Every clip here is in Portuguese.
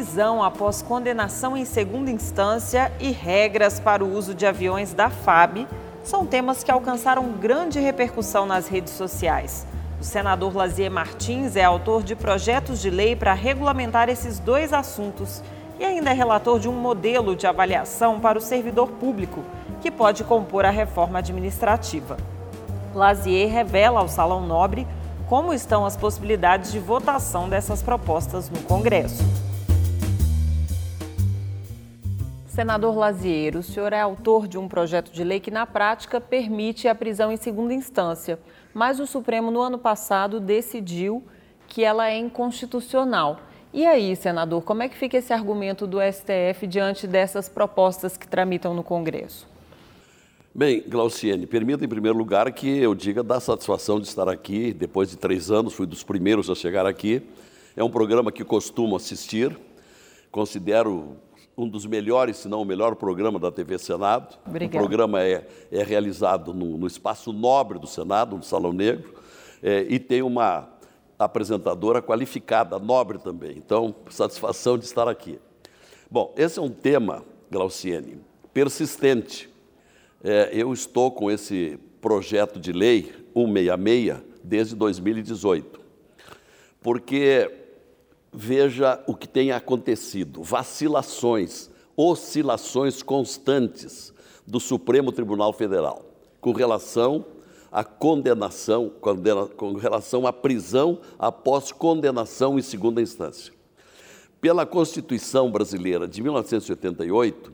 prisão após condenação em segunda instância e regras para o uso de aviões da FAB são temas que alcançaram grande repercussão nas redes sociais. O senador Lazier Martins é autor de projetos de lei para regulamentar esses dois assuntos e ainda é relator de um modelo de avaliação para o servidor público, que pode compor a reforma administrativa. Lazier revela ao Salão Nobre como estão as possibilidades de votação dessas propostas no Congresso. Senador Lazier, o senhor é autor de um projeto de lei que, na prática, permite a prisão em segunda instância mas o Supremo, no ano passado, decidiu que ela é inconstitucional. E aí, senador, como é que fica esse argumento do STF diante dessas propostas que tramitam no Congresso? Bem, Glauciene, permita em primeiro lugar que eu diga da satisfação de estar aqui. Depois de três anos, fui dos primeiros a chegar aqui. É um programa que costumo assistir, considero um dos melhores, se não o melhor programa da TV Senado. Obrigada. O programa é, é realizado no, no espaço nobre do Senado, no Salão Negro, é, e tem uma apresentadora qualificada, nobre também. Então, satisfação de estar aqui. Bom, esse é um tema, Glauciene, persistente. É, eu estou com esse projeto de lei 166 desde 2018, porque veja o que tem acontecido: vacilações, oscilações constantes do Supremo Tribunal Federal com relação à condenação, com relação à prisão após condenação em segunda instância. Pela Constituição brasileira de 1988,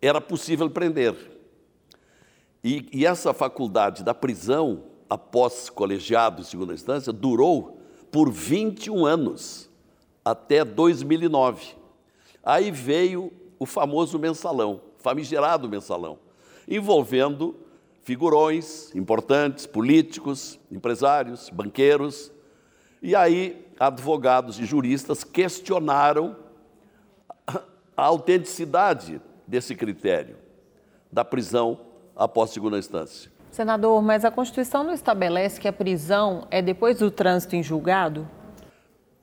era possível prender. E, e essa faculdade da prisão após colegiado em segunda instância durou por 21 anos, até 2009. Aí veio o famoso mensalão, famigerado mensalão, envolvendo figurões importantes, políticos, empresários, banqueiros. E aí advogados e juristas questionaram a autenticidade desse critério da prisão após segunda instância. Senador, mas a Constituição não estabelece que a prisão é depois do trânsito em julgado?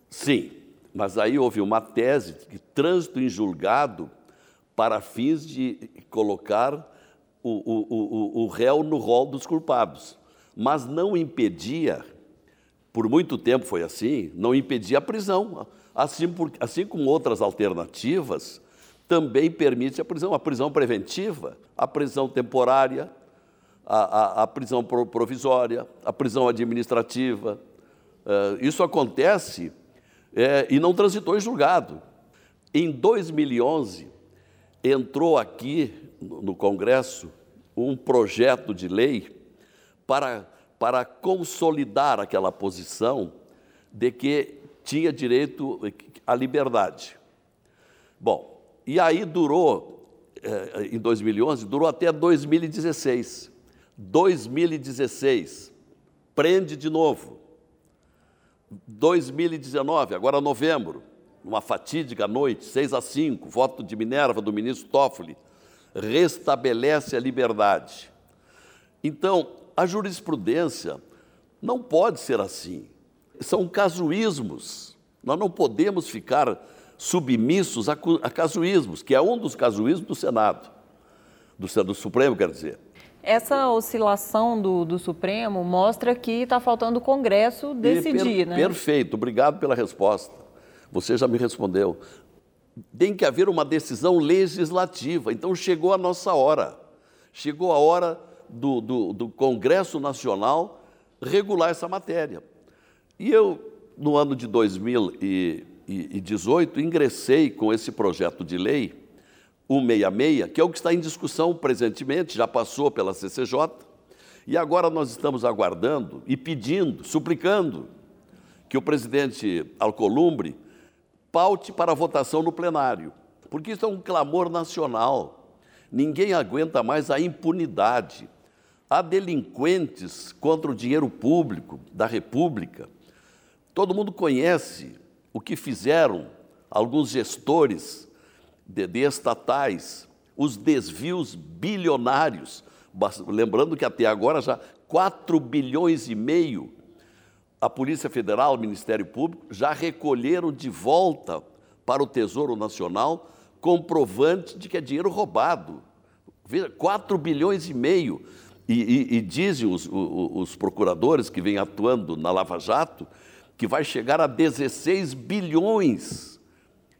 Sim, mas aí houve uma tese de trânsito em julgado para fins de colocar o, o, o, o réu no rol dos culpados, mas não impedia, por muito tempo foi assim, não impedia a prisão. Assim, por, assim como outras alternativas, também permite a prisão, a prisão preventiva, a prisão temporária, a, a, a prisão provisória, a prisão administrativa. Uh, isso acontece é, e não transitou em julgado. Em 2011, entrou aqui no Congresso um projeto de lei para, para consolidar aquela posição de que tinha direito à liberdade. Bom, e aí durou, eh, em 2011, durou até 2016. 2016, prende de novo. 2019, agora novembro, uma fatídica noite, 6 a 5, voto de Minerva do ministro Toffoli, restabelece a liberdade. Então, a jurisprudência não pode ser assim. São casuísmos. Nós não podemos ficar submissos a, casuísmos, que é um dos casuísmos do Senado, do, do Supremo, quer dizer. Essa oscilação do, do Supremo mostra que está faltando o Congresso decidir, per, né? Perfeito, obrigado pela resposta. Você já me respondeu. Tem que haver uma decisão legislativa. Então chegou a nossa hora. Chegou a hora do, do, do Congresso Nacional regular essa matéria. E eu, no ano de 2018, ingressei com esse projeto de lei 166, que é o que está em discussão presentemente, já passou pela CCJ, e agora nós estamos aguardando e pedindo, suplicando, que o presidente Alcolumbre paute para votação no plenário, porque isso é um clamor nacional. Ninguém aguenta mais a impunidade. Há delinquentes contra o dinheiro público da República. Todo mundo conhece o que fizeram alguns gestores de, de estatais, os desvios bilionários. Lembrando que até agora já 4 bilhões e meio a Polícia Federal, o Ministério Público, já recolheram de volta para o Tesouro Nacional comprovante de que é dinheiro roubado. Veja, 4 bilhões e meio. E, e, e dizem os, os, os procuradores que vêm atuando na Lava Jato que vai chegar a 16 bilhões.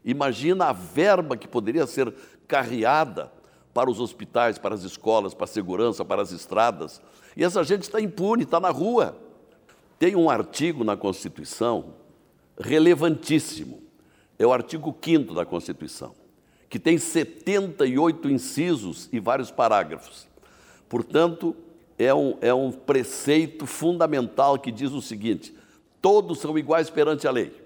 Imagina a verba que poderia ser carreada para os hospitais, para as escolas, para a segurança, para as estradas. E essa gente está impune, está na rua. Tem um artigo na Constituição relevantíssimo. É o artigo 5 da Constituição, que tem 78 incisos e vários parágrafos. Portanto, é um, é um preceito fundamental que diz o seguinte: todos são iguais perante a lei,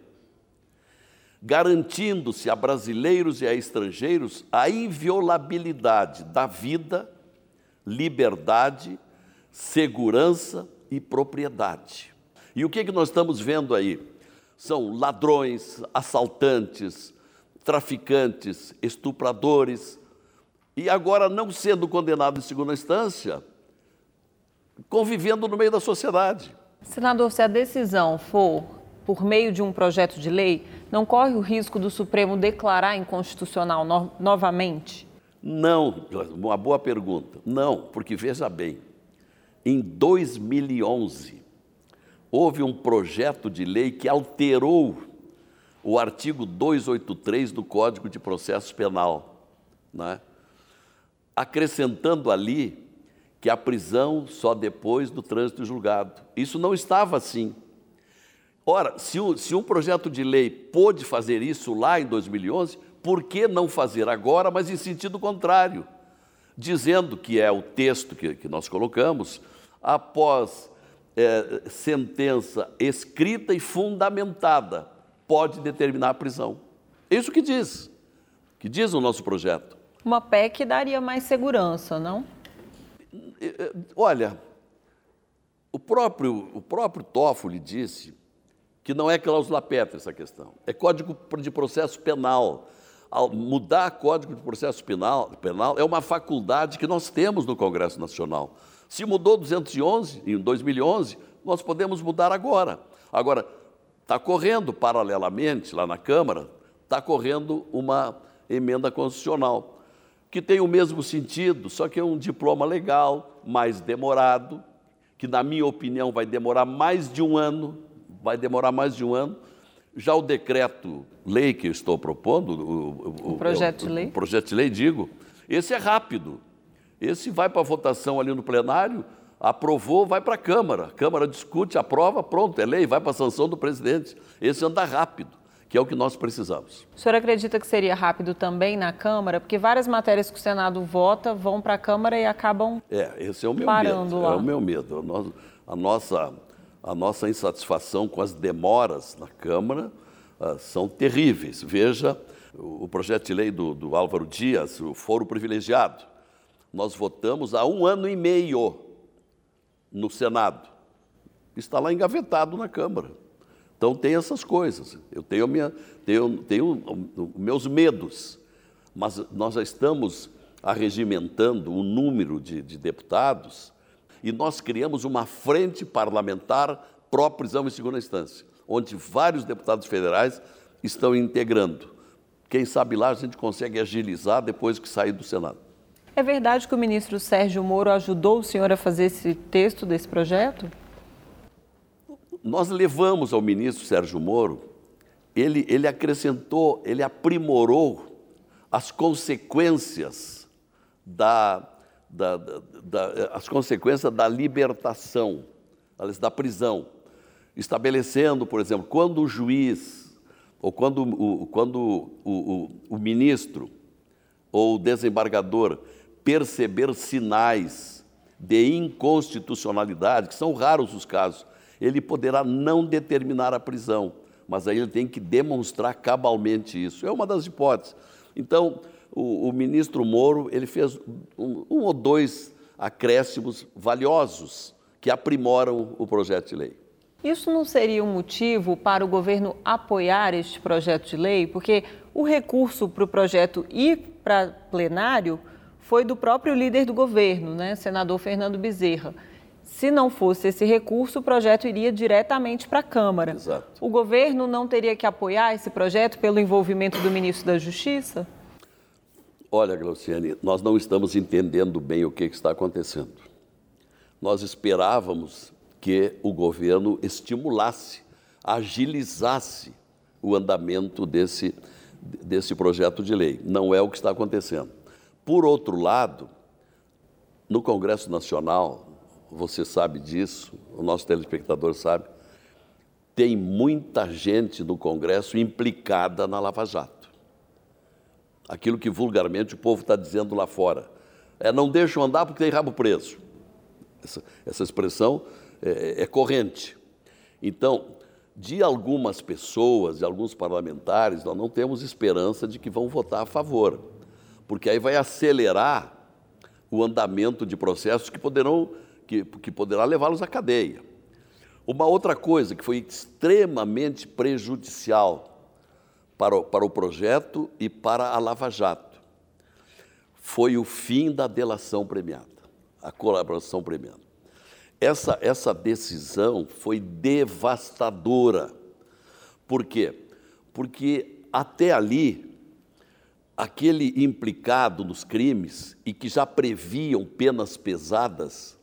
garantindo-se a brasileiros e a estrangeiros a inviolabilidade da vida, liberdade, segurança e propriedade. E o que, é que nós estamos vendo aí? São ladrões, assaltantes, traficantes, estupradores, e agora não sendo condenado em segunda instância, convivendo no meio da sociedade. Senador, se a decisão for por meio de um projeto de lei, não corre o risco do Supremo declarar inconstitucional no novamente? Não, uma boa pergunta. Não, porque veja bem, em 2011, houve um projeto de lei que alterou o artigo 283 do Código de Processo Penal, né? acrescentando ali que a prisão só depois do trânsito julgado. Isso não estava assim. Ora, se, o, se um projeto de lei pôde fazer isso lá em 2011, por que não fazer agora, mas em sentido contrário? Dizendo que é o texto que, que nós colocamos, após é, sentença escrita e fundamentada, pode determinar a prisão. É isso que diz, que diz o nosso projeto. Uma PEC daria mais segurança, não? Olha, o próprio, o próprio Toffoli disse que não é cláusula pétrea essa questão, é código de processo penal. Ao mudar código de processo penal, penal é uma faculdade que nós temos no Congresso Nacional. Se mudou 211 em 2011, nós podemos mudar agora. Agora, está correndo paralelamente lá na Câmara, está correndo uma emenda constitucional, que tem o mesmo sentido, só que é um diploma legal, mais demorado, que, na minha opinião, vai demorar mais de um ano, vai demorar mais de um ano. Já o decreto-lei que eu estou propondo, o, o projeto de lei, o projeto de lei, digo, esse é rápido. Esse vai para a votação ali no plenário, aprovou, vai para a Câmara. A Câmara discute, aprova, pronto, é lei, vai para a sanção do presidente. Esse anda rápido, que é o que nós precisamos. O senhor acredita que seria rápido também na Câmara? Porque várias matérias que o Senado vota vão para a Câmara e acabam. É, esse é o meu medo. Lá. É o meu medo. A nossa, a nossa insatisfação com as demoras na Câmara uh, são terríveis. Veja o projeto de lei do, do Álvaro Dias, o foro privilegiado nós votamos há um ano e meio no Senado. Está lá engavetado na Câmara. Então tem essas coisas. Eu tenho, minha, tenho, tenho meus medos, mas nós já estamos arregimentando o número de, de deputados e nós criamos uma frente parlamentar pró-prisão em segunda instância, onde vários deputados federais estão integrando. Quem sabe lá a gente consegue agilizar depois que sair do Senado. É verdade que o ministro Sérgio Moro ajudou o senhor a fazer esse texto desse projeto? Nós levamos ao ministro Sérgio Moro, ele, ele acrescentou, ele aprimorou as consequências da, da, da, as consequências da libertação, da prisão, estabelecendo, por exemplo, quando o juiz ou quando o, quando o, o, o ministro ou o desembargador perceber sinais de inconstitucionalidade, que são raros os casos, ele poderá não determinar a prisão, mas aí ele tem que demonstrar cabalmente isso. É uma das hipóteses. Então, o, o ministro Moro ele fez um, um ou dois acréscimos valiosos que aprimoram o projeto de lei. Isso não seria um motivo para o governo apoiar este projeto de lei? Porque o recurso para o projeto ir para plenário foi do próprio líder do governo, né, senador Fernando Bezerra. Se não fosse esse recurso, o projeto iria diretamente para a Câmara. Exato. O governo não teria que apoiar esse projeto pelo envolvimento do ministro da Justiça? Olha, Glauciane, nós não estamos entendendo bem o que está acontecendo. Nós esperávamos que o governo estimulasse, agilizasse o andamento desse, desse projeto de lei. Não é o que está acontecendo. Por outro lado, no Congresso Nacional, você sabe disso, o nosso telespectador sabe, tem muita gente no Congresso implicada na Lava Jato. Aquilo que vulgarmente o povo está dizendo lá fora. É, não deixam andar porque tem rabo preso. Essa, essa expressão é, é corrente. Então, de algumas pessoas, de alguns parlamentares, nós não temos esperança de que vão votar a favor, porque aí vai acelerar o andamento de processos que poderão que, que poderá levá-los à cadeia. Uma outra coisa que foi extremamente prejudicial para o, para o projeto e para a Lava Jato foi o fim da delação premiada, a colaboração premiada. Essa, essa decisão foi devastadora. Por quê? Porque até ali, aquele implicado nos crimes e que já previam penas pesadas,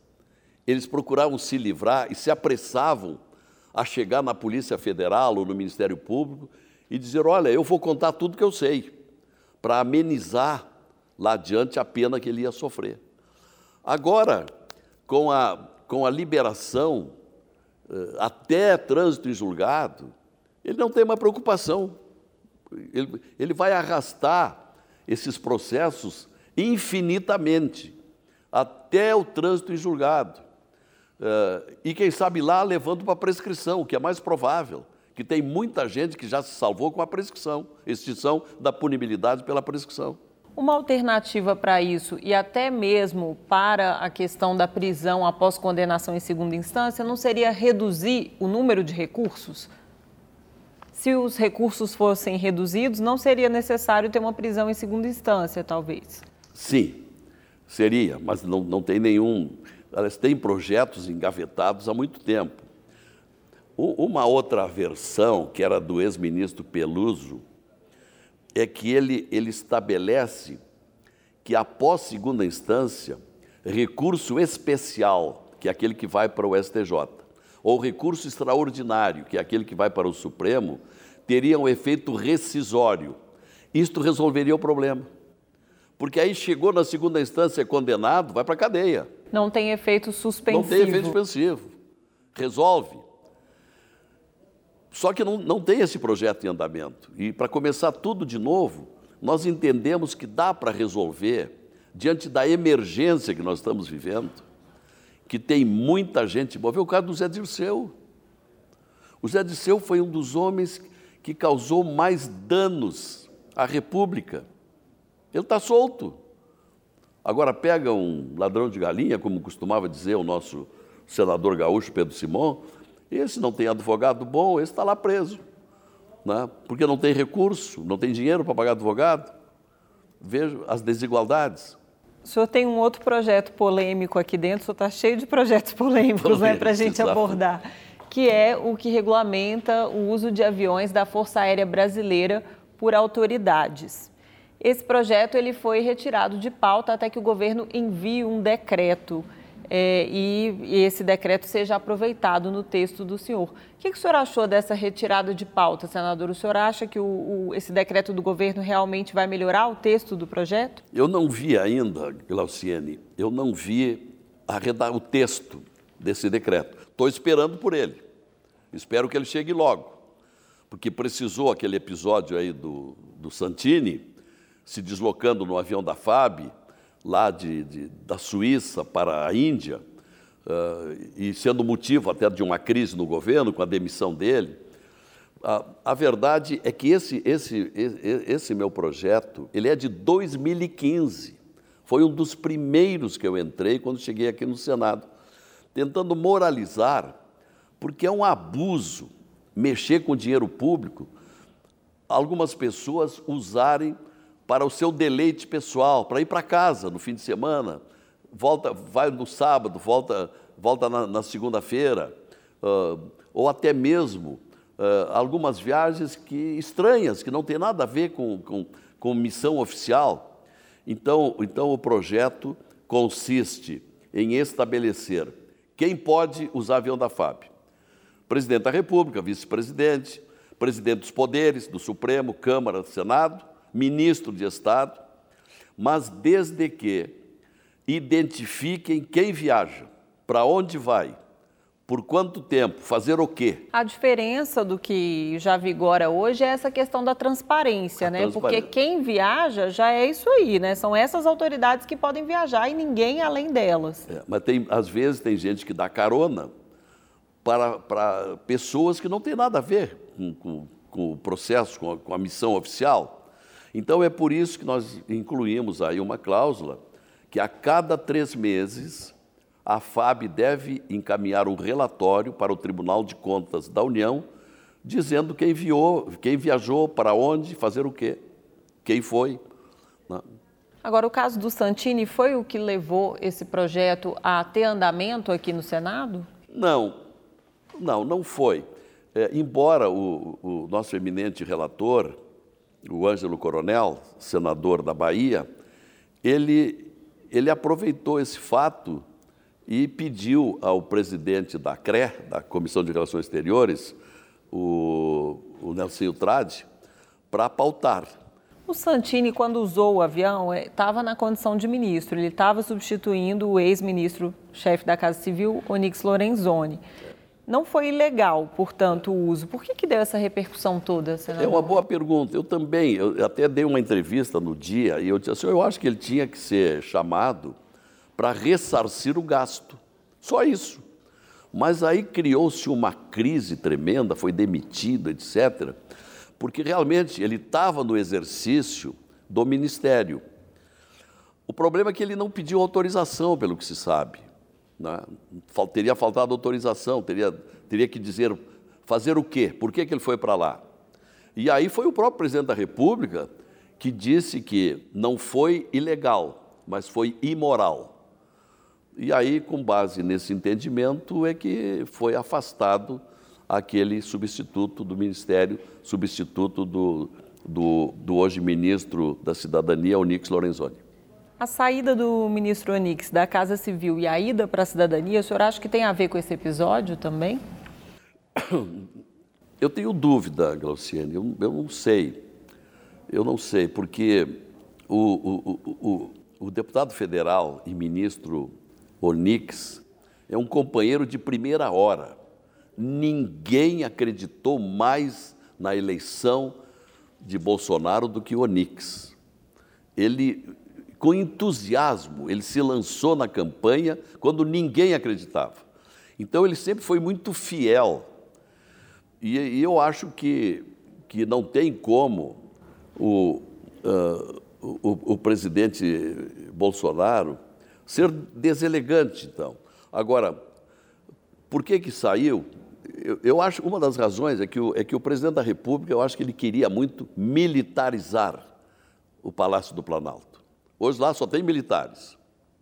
eles procuravam se livrar e se apressavam a chegar na Polícia Federal ou no Ministério Público e dizer: Olha, eu vou contar tudo que eu sei, para amenizar lá adiante a pena que ele ia sofrer. Agora, com a com a liberação eh, até trânsito em julgado, ele não tem uma preocupação. Ele, ele vai arrastar esses processos infinitamente até o trânsito em julgado. Uh, e quem sabe lá levando para prescrição, o que é mais provável, que tem muita gente que já se salvou com a prescrição, extinção da punibilidade pela prescrição. Uma alternativa para isso e até mesmo para a questão da prisão após condenação em segunda instância não seria reduzir o número de recursos? Se os recursos fossem reduzidos, não seria necessário ter uma prisão em segunda instância, talvez? Sim, seria, mas não, não tem nenhum. Elas têm projetos engavetados há muito tempo. Uma outra versão, que era do ex-ministro Peluso, é que ele, ele estabelece que após segunda instância, recurso especial, que é aquele que vai para o STJ, ou recurso extraordinário, que é aquele que vai para o Supremo, teria um efeito rescisório. Isto resolveria o problema. Porque aí chegou na segunda instância, é condenado, vai para a cadeia. Não tem efeito suspensivo. Não tem efeito suspensivo. Resolve. Só que não, não tem esse projeto em andamento. E para começar tudo de novo, nós entendemos que dá para resolver, diante da emergência que nós estamos vivendo, que tem muita gente. Ver o caso do Zé Dirceu. O Zé Dirceu foi um dos homens que causou mais danos à República. Ele está solto. Agora pega um ladrão de galinha, como costumava dizer o nosso senador gaúcho Pedro Simão, esse não tem advogado bom, esse está lá preso. Né? Porque não tem recurso, não tem dinheiro para pagar advogado. Vejo as desigualdades. O senhor tem um outro projeto polêmico aqui dentro, o senhor está cheio de projetos polêmicos né, para a gente exato. abordar, que é o que regulamenta o uso de aviões da Força Aérea Brasileira por autoridades. Esse projeto ele foi retirado de pauta até que o governo envie um decreto é, e, e, esse decreto seja aproveitado no texto do senhor. O que, que, o senhor achou dessa retirada de pauta, senador? O senhor acha que o, o, esse decreto do governo realmente vai melhorar o texto do projeto? Eu não vi ainda, Glauciene, eu não vi arredar o texto desse decreto. Estou esperando por ele. Espero que ele chegue logo, porque precisou aquele episódio aí do, do Santini se deslocando no avião da FAB lá de, de, da Suíça para a Índia, uh, e sendo motivo até de uma crise no governo, com a demissão dele. Uh, a verdade é que esse, esse, esse meu projeto ele é de 2015. Foi um dos primeiros que eu entrei quando cheguei aqui no Senado, tentando moralizar, porque é um abuso mexer com dinheiro público, algumas pessoas usarem para o seu deleite pessoal, para ir para casa no fim de semana, volta, vai no sábado, volta volta na, na segunda-feira, uh, ou até mesmo uh, algumas viagens que estranhas, que não tem nada a ver com, com, com missão oficial. Então, então, o projeto consiste em estabelecer quem pode usar avião da FAB. Presidente da República, vice-presidente, presidente dos poderes, do Supremo, Câmara, Senado, ministro de Estado, mas desde que identifiquem quem viaja, para onde vai, por quanto tempo, fazer o quê? A diferença do que já vigora hoje é essa questão da transparência, a né? Transparência. Porque quem viaja já é isso aí, né? São essas autoridades que podem viajar e ninguém além delas. É, mas tem, às vezes tem gente que dá carona para, para pessoas que não têm nada a ver com, com, com o processo, com a, com a missão oficial. Então é por isso que nós incluímos aí uma cláusula que a cada três meses a FAB deve encaminhar um relatório para o Tribunal de Contas da União, dizendo quem enviou, quem viajou, para onde, fazer o quê, quem foi. Né? Agora, o caso do Santini foi o que levou esse projeto a ter andamento aqui no Senado? Não, não, não foi. É, embora o, o nosso eminente relator, o Ângelo Coronel, senador da Bahia, ele, ele aproveitou esse fato e pediu ao presidente da CRE, da Comissão de Relações Exteriores, o, o Nelson Trade, para pautar. O Santini, quando usou o avião, estava é, na condição de ministro. Ele estava substituindo o ex-ministro chefe da Casa Civil, Onix Lorenzoni. Não foi ilegal, portanto, o uso. Por que, que deu essa repercussão toda, senador? É uma boa pergunta. Eu também, eu até dei uma entrevista no dia e eu disse assim, eu acho que ele tinha que ser chamado para ressarcir o gasto. Só isso. Mas aí criou-se uma crise tremenda, foi demitido, etc., porque realmente ele estava no exercício do ministério. O problema é que ele não pediu autorização, pelo que se sabe. Né? Teria faltado autorização, teria, teria que dizer, fazer o quê? Por que, que ele foi para lá? E aí foi o próprio presidente da República que disse que não foi ilegal, mas foi imoral. E aí, com base nesse entendimento, é que foi afastado aquele substituto do Ministério, substituto do, do, do hoje ministro da Cidadania, Onix Lorenzoni. A saída do ministro Onix da Casa Civil e a ida para a cidadania, o senhor acha que tem a ver com esse episódio também? Eu tenho dúvida, Glauciane, eu, eu não sei. Eu não sei, porque o, o, o, o, deputado federal e ministro Onix é um companheiro de primeira hora. Ninguém acreditou mais na eleição de Bolsonaro do que Onix. Ele com entusiasmo, ele se lançou na campanha quando ninguém acreditava. Então, ele sempre foi muito fiel. E, e eu acho que, que não tem como o, uh, o, o presidente Bolsonaro ser deselegante, então. Agora, por que que saiu? Eu, eu, acho uma das razões é que, o, é que o presidente da República, eu acho que ele queria muito militarizar o Palácio do Planalto. Hoje lá só tem militares.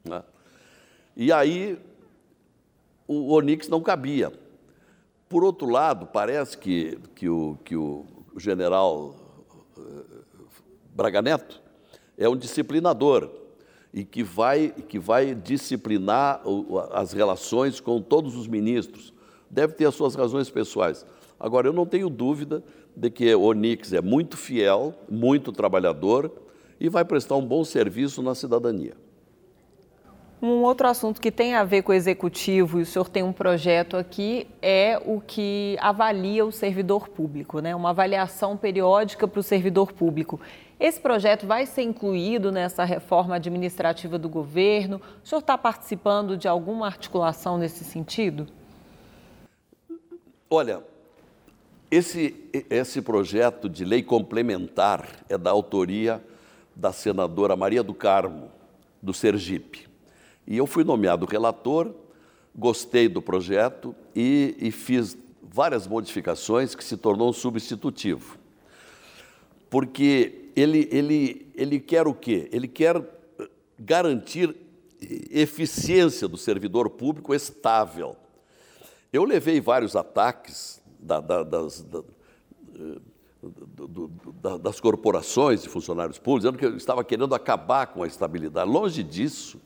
Né? E aí o Onix não cabia. Por outro lado, parece que, que, o, que o general eh, Braga Neto é um disciplinador e que vai, que vai disciplinar as relações com todos os ministros. Deve ter as suas razões pessoais. Agora, eu não tenho dúvida de que o Onix é muito fiel, muito trabalhador e vai prestar um bom serviço na cidadania. Um outro assunto que tem a ver com o executivo, e o senhor tem um projeto aqui, é o que avalia o servidor público, né? uma avaliação periódica para o servidor público. Esse projeto vai ser incluído nessa reforma administrativa do governo? O senhor está participando de alguma articulação nesse sentido? Olha, esse, esse projeto de lei complementar é da autoria da senadora Maria do Carmo, do Sergipe. E eu fui nomeado relator, gostei do projeto e, e fiz várias modificações que se tornou um substitutivo. Porque ele, ele, ele quer o quê? Ele quer garantir eficiência do servidor público estável. Eu levei vários ataques da, da, das, da, do, do, das corporações e funcionários públicos, dizendo que eu estava querendo acabar com a estabilidade. Longe disso,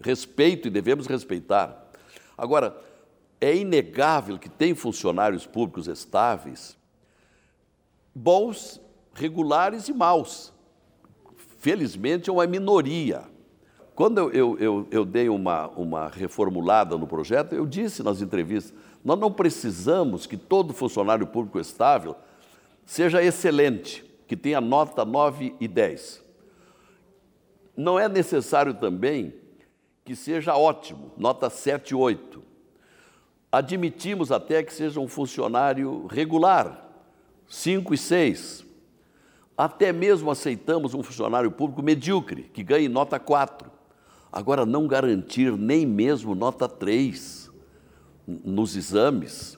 respeito e devemos respeitar. Agora, é inegável que tem funcionários públicos estáveis, bons, regulares e maus. Felizmente é uma minoria. Quando eu, eu, eu, eu dei uma, uma reformulada no projeto, eu disse nas entrevistas: nós não precisamos que todo funcionário público estável seja excelente, que tenha nota 9 e 10. Não é necessário também que seja ótimo, nota 7 e 8. Admitimos até que seja um funcionário regular, 5 e 6. Até mesmo aceitamos um funcionário público medíocre, que ganhe nota 4. Agora, não garantir nem mesmo nota 3 nos exames,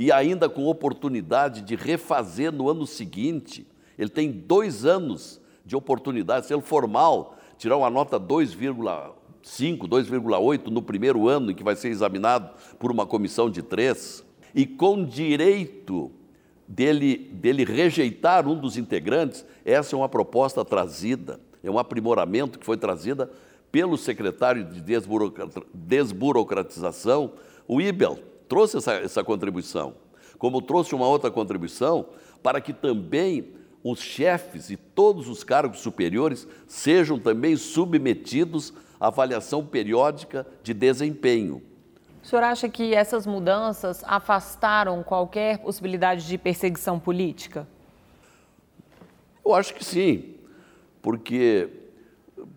e ainda com oportunidade de refazer no ano seguinte. Ele tem dois anos de oportunidade, se ele for mal, tirar uma nota 2,5, 2,8 no primeiro ano em que vai ser examinado por uma comissão de três, e com direito dele, dele rejeitar um dos integrantes, essa é uma proposta trazida, é um aprimoramento que foi trazida pelo secretário de desburocratização, o IBEL, trouxe essa, essa contribuição, como trouxe uma outra contribuição para que também os chefes e todos os cargos superiores sejam também submetidos à avaliação periódica de desempenho. O senhor acha que essas mudanças afastaram qualquer possibilidade de perseguição política? Eu acho que sim, porque,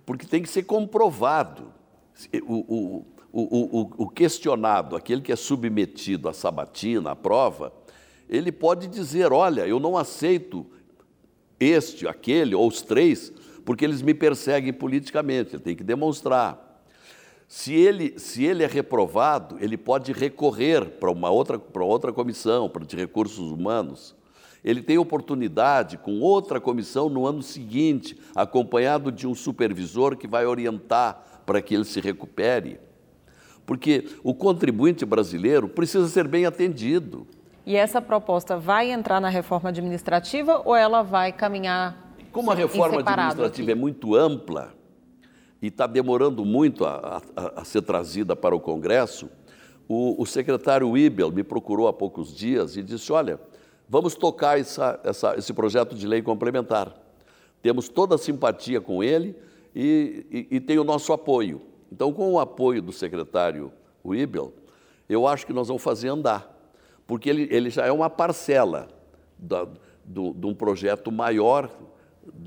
porque tem que ser comprovado. O, o, o, o, o questionado, aquele que é submetido à sabatina, à prova, ele pode dizer: olha, eu não aceito este, aquele ou os três, porque eles me perseguem politicamente. Ele tem que demonstrar. Se ele, se ele é reprovado, ele pode recorrer para uma outra, para outra comissão, para de recursos humanos. Ele tem oportunidade com outra comissão no ano seguinte, acompanhado de um supervisor que vai orientar para que ele se recupere porque o contribuinte brasileiro precisa ser bem atendido. E essa proposta vai entrar na reforma administrativa ou ela vai caminhar? Como a reforma administrativa aqui? é muito ampla e está demorando muito a, a, a, ser trazida para o Congresso, o, o secretário Wibel me procurou há poucos dias e disse: Olha, vamos tocar essa, essa, esse projeto de lei complementar. Temos toda a simpatia com ele e, e, e tem o nosso apoio. Então, com o apoio do secretário Wibel, eu acho que nós vamos fazer andar, porque ele, ele já é uma parcela da, do, de um projeto maior,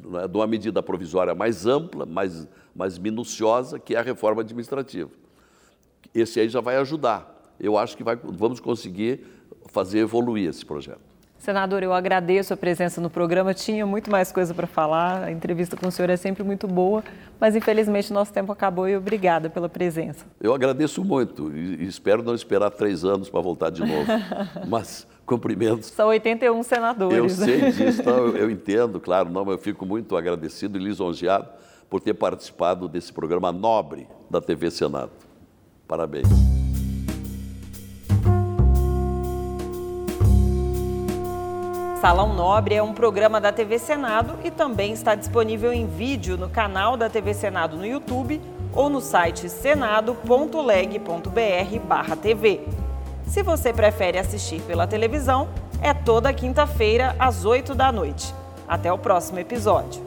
né, de uma medida provisória mais ampla, mais, mais minuciosa, que é a reforma administrativa. Esse aí já vai ajudar. Eu acho que vai, vamos conseguir fazer evoluir esse projeto. Senador, eu agradeço a presença no programa. Tinha muito mais coisa para falar. A entrevista com o senhor é sempre muito boa, mas infelizmente nosso tempo acabou e obrigada pela presença. Eu agradeço muito e espero não esperar três anos para voltar de novo. mas cumprimentos. São 81 senadores. Eu sei disso, então, eu, entendo, claro, não, eu fico muito agradecido e lisonjeado por ter participado desse programa nobre da TV Senado. Parabéns. Salão Nobre é um programa da TV Senado e também está disponível em vídeo no canal da TV Senado no YouTube ou no site senado.leg.br/tv. Se você prefere assistir pela televisão, é toda quinta-feira às 8 da noite. Até o próximo episódio.